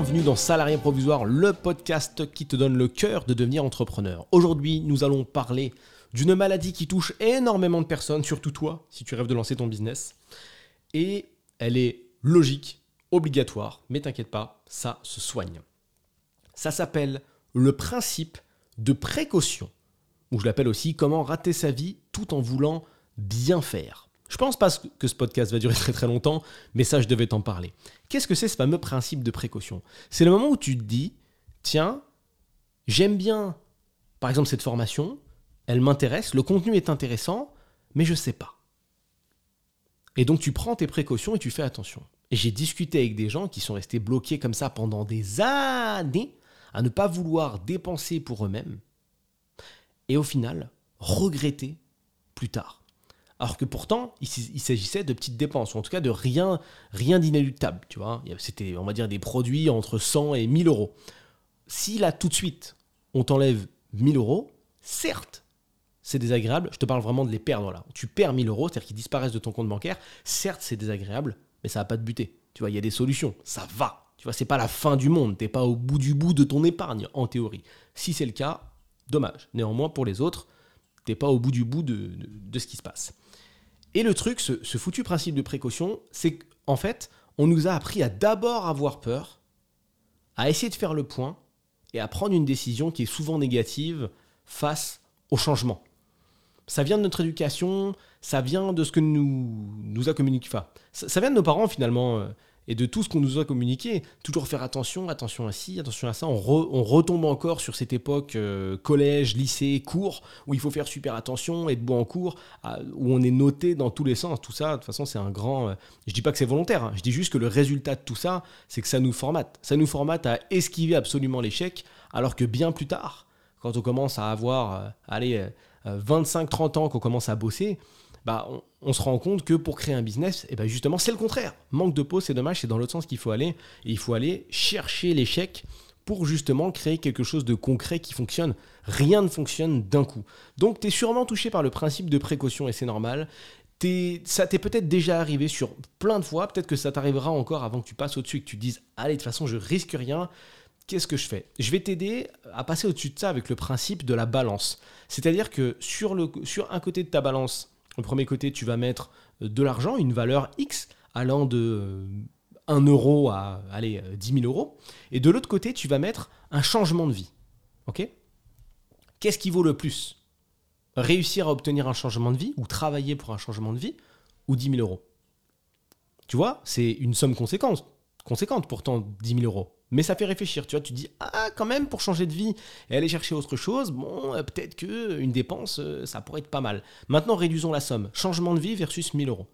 bienvenue dans Salarié Provisoire, le podcast qui te donne le cœur de devenir entrepreneur. Aujourd'hui, nous allons parler d'une maladie qui touche énormément de personnes, surtout toi, si tu rêves de lancer ton business. Et elle est logique, obligatoire, mais t'inquiète pas, ça se soigne. Ça s'appelle le principe de précaution, ou je l'appelle aussi comment rater sa vie tout en voulant bien faire. Je pense pas que ce podcast va durer très très longtemps, mais ça, je devais t'en parler. Qu'est-ce que c'est ce fameux principe de précaution? C'est le moment où tu te dis, tiens, j'aime bien, par exemple, cette formation, elle m'intéresse, le contenu est intéressant, mais je sais pas. Et donc tu prends tes précautions et tu fais attention. Et j'ai discuté avec des gens qui sont restés bloqués comme ça pendant des années à ne pas vouloir dépenser pour eux-mêmes et au final regretter plus tard. Alors que pourtant, il, s'agissait de petites dépenses, ou en tout cas de rien, rien d'inéluctable, tu vois. C'était, on va dire, des produits entre 100 et 1000 euros. Si là, tout de suite, on t'enlève 1000 euros, certes, c'est désagréable, je te parle vraiment de les perdre là. Tu perds 1000 euros, c'est-à-dire qu'ils disparaissent de ton compte bancaire, certes, c'est désagréable, mais ça va pas te buter. Tu vois, il y a des solutions, ça va. Tu vois, c'est pas la fin du monde, t'es pas au bout du bout de ton épargne, en théorie. Si c'est le cas, dommage. Néanmoins, pour les autres, pas au bout du bout de, de ce qui se passe. Et le truc, ce, foutu principe de précaution, c'est qu'en fait, on nous a appris à d'abord avoir peur, à essayer de faire le point et à prendre une décision qui est souvent négative face au changement. Ça vient de notre éducation, ça vient de ce que nous, nous a communiqué. Enfin, ça, vient de nos parents finalement. Euh, et de tout ce qu'on nous a communiqué. Toujours faire attention, attention à ci, attention à ça. On, retombe encore sur cette époque euh, collège, lycée, cours, où il faut faire super attention, être bon en cours, où on est noté dans tous les sens. Tout ça, de toute façon, c'est un grand... Euh, je dis pas que c'est volontaire, hein. je dis juste que le résultat de tout ça, c'est que ça nous formate. Ça nous formate à esquiver absolument l'échec, alors que bien plus tard, quand on commence à avoir, euh, allez, 25-30 ans, qu'on commence à bosser, bah, on, se rend compte que pour créer un business, et eh ben justement, c'est le contraire. Manque de peau, c'est dommage, c'est dans l'autre sens qu'il faut aller. Et il faut aller chercher l'échec pour justement créer quelque chose de concret qui fonctionne. Rien ne fonctionne d'un coup. Donc, tu es sûrement touché par le principe de précaution et c'est normal. ça t'est peut-être déjà arrivé sur plein de fois, peut-être que ça t'arrivera encore avant que tu passes au-dessus et que tu te dises Allez, de toute façon, je risque rien. Qu'est-ce que je fais? Je vais t'aider à passer au-dessus de ça avec le principe de la balance. C'est-à-dire que sur un côté de ta balance, au premier côté, tu vas mettre euh, de l'argent, une valeur X allant de 1 euh, euro à allez, 10 euh, 000 euros. Et de l'autre côté, tu vas mettre un changement de vie. Ok? Qu'est-ce qui vaut le plus? Réussir à obtenir un changement de vie ou travailler pour un changement de vie ou 10 000 euros? Tu vois, c'est une somme conséquente, conséquente pourtant 10 000 euros. Mais ça fait réfléchir, tu vois, tu dis, ah quand même, pour changer de vie et aller chercher autre chose, bon, euh, peut-être que une dépense, euh, ça pourrait être pas mal. Maintenant, réduisons la somme. Changement de vie versus 1000 euros.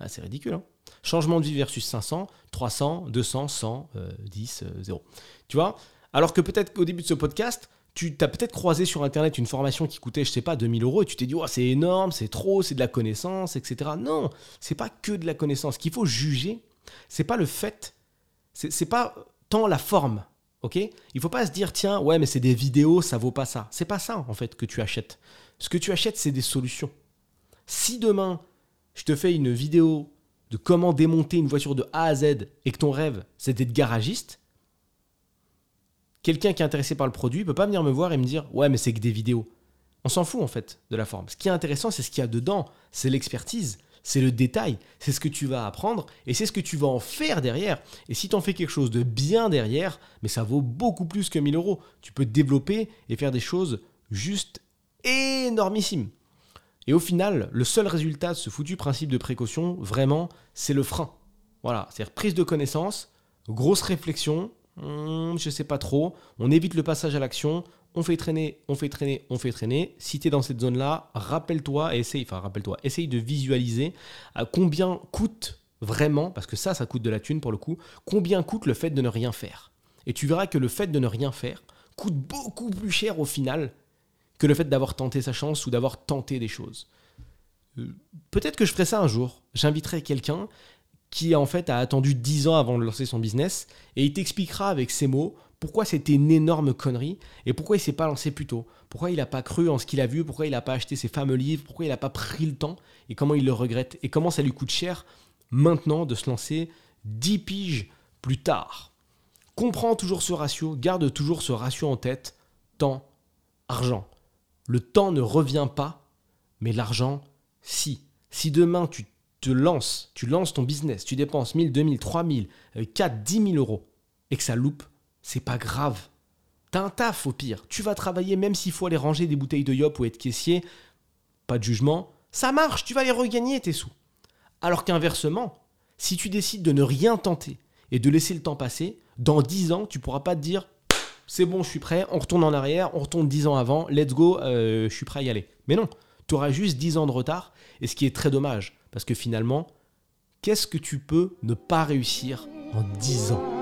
Ah, c'est ridicule, hein Changement de vie versus 500, 300, 200, 100, 10, 0. Tu vois? Alors que peut-être qu'au début de ce podcast, tu as peut-être croisé sur Internet une formation qui coûtait, je sais pas, 2000 euros et tu t'es dit, oh, c'est énorme, c'est trop, c'est de la connaissance, etc. Non, c'est pas que de la connaissance. Ce qu'il faut juger, c'est pas le fait c'est pas tant la forme, ok? Il faut pas se dire tiens ouais mais c'est des vidéos, ça vaut pas ça. C'est pas ça en fait que tu achètes. Ce que tu achètes c'est des solutions. Si demain je te fais une vidéo de comment démonter une voiture de A à Z et que ton rêve c'est d'être garagiste, quelqu'un qui est intéressé par le produit peut pas venir me voir et me dire ouais mais c'est que des vidéos. On s'en fout en fait de la forme. Ce qui est intéressant c'est ce qu'il y a dedans, c'est l'expertise, c'est le détail, c'est ce que tu vas apprendre et c'est ce que tu vas en faire derrière. Et si tu en fais quelque chose de bien derrière, mais ça vaut beaucoup plus que 1000 euros. Tu peux développer et faire des choses juste énormissimes. Et au final, le seul résultat de ce foutu principe de précaution, vraiment, c'est le frein. Voilà, c'est-à-dire prise de connaissance, grosse réflexion, hmm, je sais pas trop, on évite le passage à l'action, on fait traîner, on fait traîner, on fait traîner. Si tu es dans cette zone-là, rappelle-toi, essaye, enfin rappelle-toi, essaye de visualiser à combien coûte vraiment, parce que ça, ça coûte de la thune pour le coup, combien coûte le fait de ne rien faire. Et tu verras que le fait de ne rien faire coûte beaucoup plus cher au final que le fait d'avoir tenté sa chance ou d'avoir tenté des choses. Euh, peut-être que je ferai ça un jour. J'inviterai quelqu'un qui en fait a attendu 10 ans avant de lancer son business et il t'expliquera avec ses mots pourquoi c'était une énorme connerie et pourquoi il s'est pas lancé plus tôt? Pourquoi il n'a pas cru en ce qu'il a vu, pourquoi il n'a pas acheté ses fameux livres, pourquoi il n'a pas pris le temps? Et comment il le regrette? Et comment ça lui coûte cher maintenant de se lancer 10 piges plus tard? Comprends toujours ce ratio, garde toujours ce ratio en tête, temps, argent. Le temps ne revient pas, mais l'argent, si. Si demain tu te lances, tu lances ton business, tu dépenses 1000, 2000, 3000, 4, 10 000 euros, et que ça loupe, c'est pas grave. T'as un taf au pire. Tu vas travailler même s'il faut aller ranger des bouteilles de yop ou être caissier. Pas de jugement. Ça marche, tu vas les regagner tes sous. Alors qu'inversement, si tu décides de ne rien tenter et de laisser le temps passer, dans 10 ans, tu pourras pas te dire c'est bon, je suis prêt, on retourne en arrière, on retourne 10 ans avant, let's go, euh, je suis prêt à y aller. Mais non, tu auras juste 10 ans de retard, et ce qui est très dommage, parce que finalement, qu'est-ce que tu peux ne pas réussir en 10 ans?